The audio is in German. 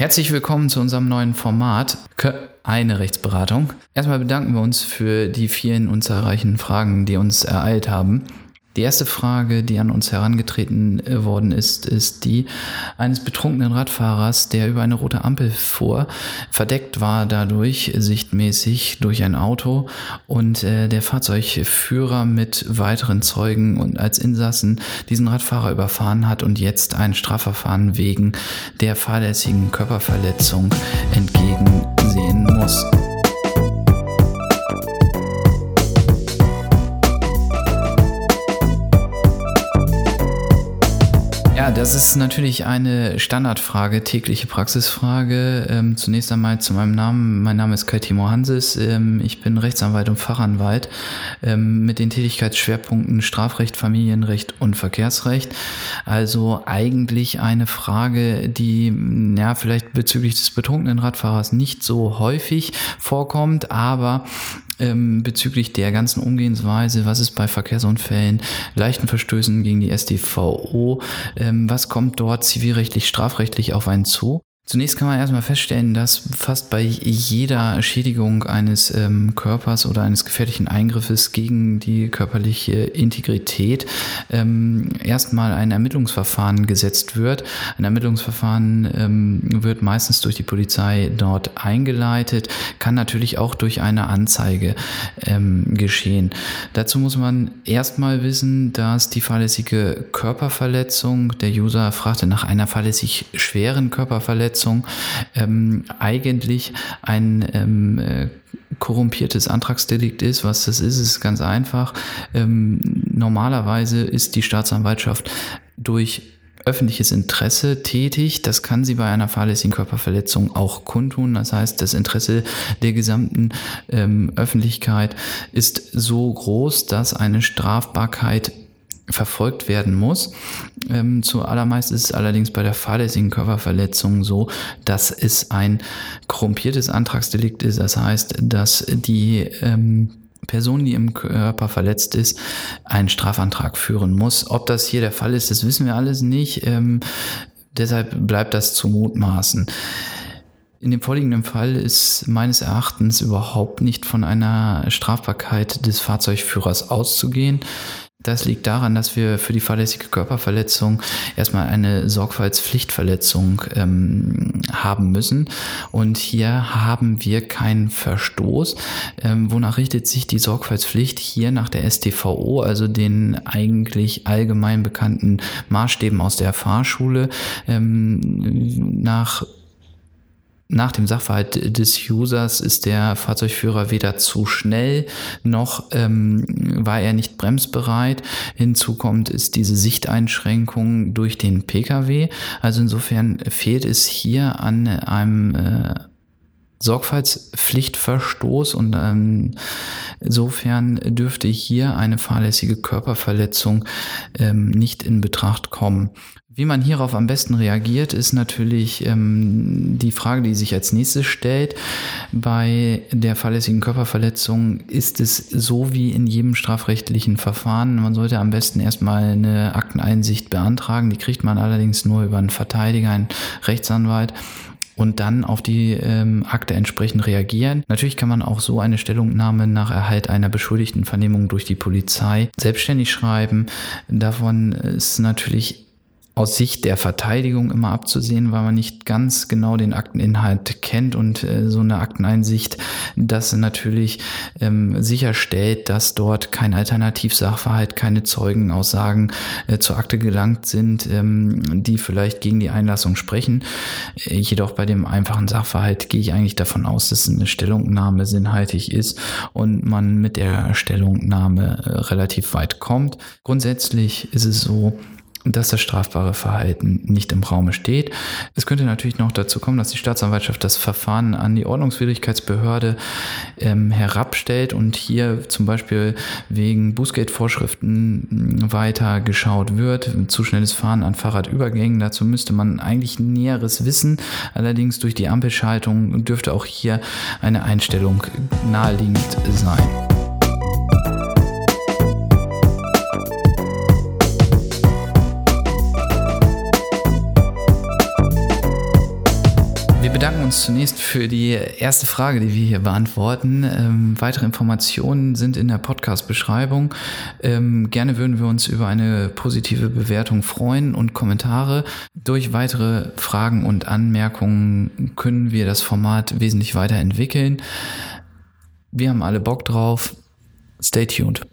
Herzlich willkommen zu unserem neuen Format, eine Rechtsberatung. Erstmal bedanken wir uns für die vielen uns Fragen, die uns ereilt haben. Die erste Frage, die an uns herangetreten äh, worden ist, ist die eines betrunkenen Radfahrers, der über eine rote Ampel fuhr, verdeckt war dadurch sichtmäßig durch ein Auto und äh, der Fahrzeugführer mit weiteren Zeugen und als Insassen diesen Radfahrer überfahren hat und jetzt ein Strafverfahren wegen der fahrlässigen Körperverletzung entgegensehen muss. Das ist natürlich eine Standardfrage, tägliche Praxisfrage. Ähm, zunächst einmal zu meinem Namen. Mein Name ist Kai Timo Hanses. Ähm, ich bin Rechtsanwalt und Fachanwalt ähm, mit den Tätigkeitsschwerpunkten Strafrecht, Familienrecht und Verkehrsrecht. Also eigentlich eine Frage, die ja vielleicht bezüglich des betrunkenen Radfahrers nicht so häufig vorkommt, aber ähm, bezüglich der ganzen Umgehensweise, was ist bei Verkehrsunfällen, leichten Verstößen gegen die StVO, ähm, was kommt dort zivilrechtlich, strafrechtlich auf einen zu. Zunächst kann man erstmal feststellen, dass fast bei jeder Schädigung eines ähm, Körpers oder eines gefährlichen Eingriffes gegen die körperliche Integrität ähm, erstmal ein Ermittlungsverfahren gesetzt wird. Ein Ermittlungsverfahren ähm, wird meistens durch die Polizei dort eingeleitet, kann natürlich auch durch eine Anzeige ähm, geschehen. Dazu muss man erstmal wissen, dass die fahrlässige Körperverletzung, der User fragte nach einer fahrlässig schweren Körperverletzung, Verletzung ähm, eigentlich ein ähm, äh, korrumpiertes Antragsdelikt ist. Was das ist, ist ganz einfach. Ähm, normalerweise ist die Staatsanwaltschaft durch öffentliches Interesse tätig. Das kann sie bei einer fahrlässigen Körperverletzung auch kundtun. Das heißt, das Interesse der gesamten ähm, Öffentlichkeit ist so groß, dass eine Strafbarkeit verfolgt werden muss. Ähm, zu allermeist ist es allerdings bei der fahrlässigen Körperverletzung so, dass es ein korrumpiertes Antragsdelikt ist. Das heißt, dass die ähm, Person, die im Körper verletzt ist, einen Strafantrag führen muss. Ob das hier der Fall ist, das wissen wir alles nicht. Ähm, deshalb bleibt das zu mutmaßen. In dem vorliegenden Fall ist meines Erachtens überhaupt nicht von einer Strafbarkeit des Fahrzeugführers auszugehen. Das liegt daran, dass wir für die fahrlässige Körperverletzung erstmal eine Sorgfaltspflichtverletzung ähm, haben müssen. Und hier haben wir keinen Verstoß. Ähm, wonach richtet sich die Sorgfaltspflicht? Hier nach der StVO, also den eigentlich allgemein bekannten Maßstäben aus der Fahrschule, ähm, nach nach dem Sachverhalt des Users ist der Fahrzeugführer weder zu schnell noch ähm, war er nicht bremsbereit. Hinzu kommt ist diese Sichteinschränkung durch den Pkw. Also insofern fehlt es hier an einem äh, Sorgfaltspflichtverstoß und ähm, insofern dürfte hier eine fahrlässige Körperverletzung ähm, nicht in Betracht kommen. Wie man hierauf am besten reagiert, ist natürlich ähm, die Frage, die sich als nächstes stellt. Bei der fahrlässigen Körperverletzung ist es so wie in jedem strafrechtlichen Verfahren. Man sollte am besten erstmal eine Akteneinsicht beantragen. Die kriegt man allerdings nur über einen Verteidiger, einen Rechtsanwalt und dann auf die ähm, Akte entsprechend reagieren. Natürlich kann man auch so eine Stellungnahme nach Erhalt einer beschuldigten Vernehmung durch die Polizei selbstständig schreiben. Davon ist natürlich aus Sicht der Verteidigung immer abzusehen, weil man nicht ganz genau den Akteninhalt kennt und äh, so eine Akteneinsicht das natürlich ähm, sicherstellt, dass dort kein Alternativsachverhalt, keine Zeugenaussagen äh, zur Akte gelangt sind, ähm, die vielleicht gegen die Einlassung sprechen. Äh, jedoch bei dem einfachen Sachverhalt gehe ich eigentlich davon aus, dass eine Stellungnahme sinnhaltig ist und man mit der Stellungnahme äh, relativ weit kommt. Grundsätzlich ist es so, dass das strafbare Verhalten nicht im Raume steht. Es könnte natürlich noch dazu kommen, dass die Staatsanwaltschaft das Verfahren an die Ordnungswidrigkeitsbehörde ähm, herabstellt und hier zum Beispiel wegen Bußgeldvorschriften hm, weiter geschaut wird. Zu schnelles Fahren an Fahrradübergängen. Dazu müsste man eigentlich Näheres wissen. Allerdings durch die Ampelschaltung dürfte auch hier eine Einstellung naheliegend sein. Uns zunächst für die erste Frage, die wir hier beantworten. Ähm, weitere Informationen sind in der Podcast-Beschreibung. Ähm, gerne würden wir uns über eine positive Bewertung freuen und Kommentare. Durch weitere Fragen und Anmerkungen können wir das Format wesentlich weiterentwickeln. Wir haben alle Bock drauf. Stay tuned.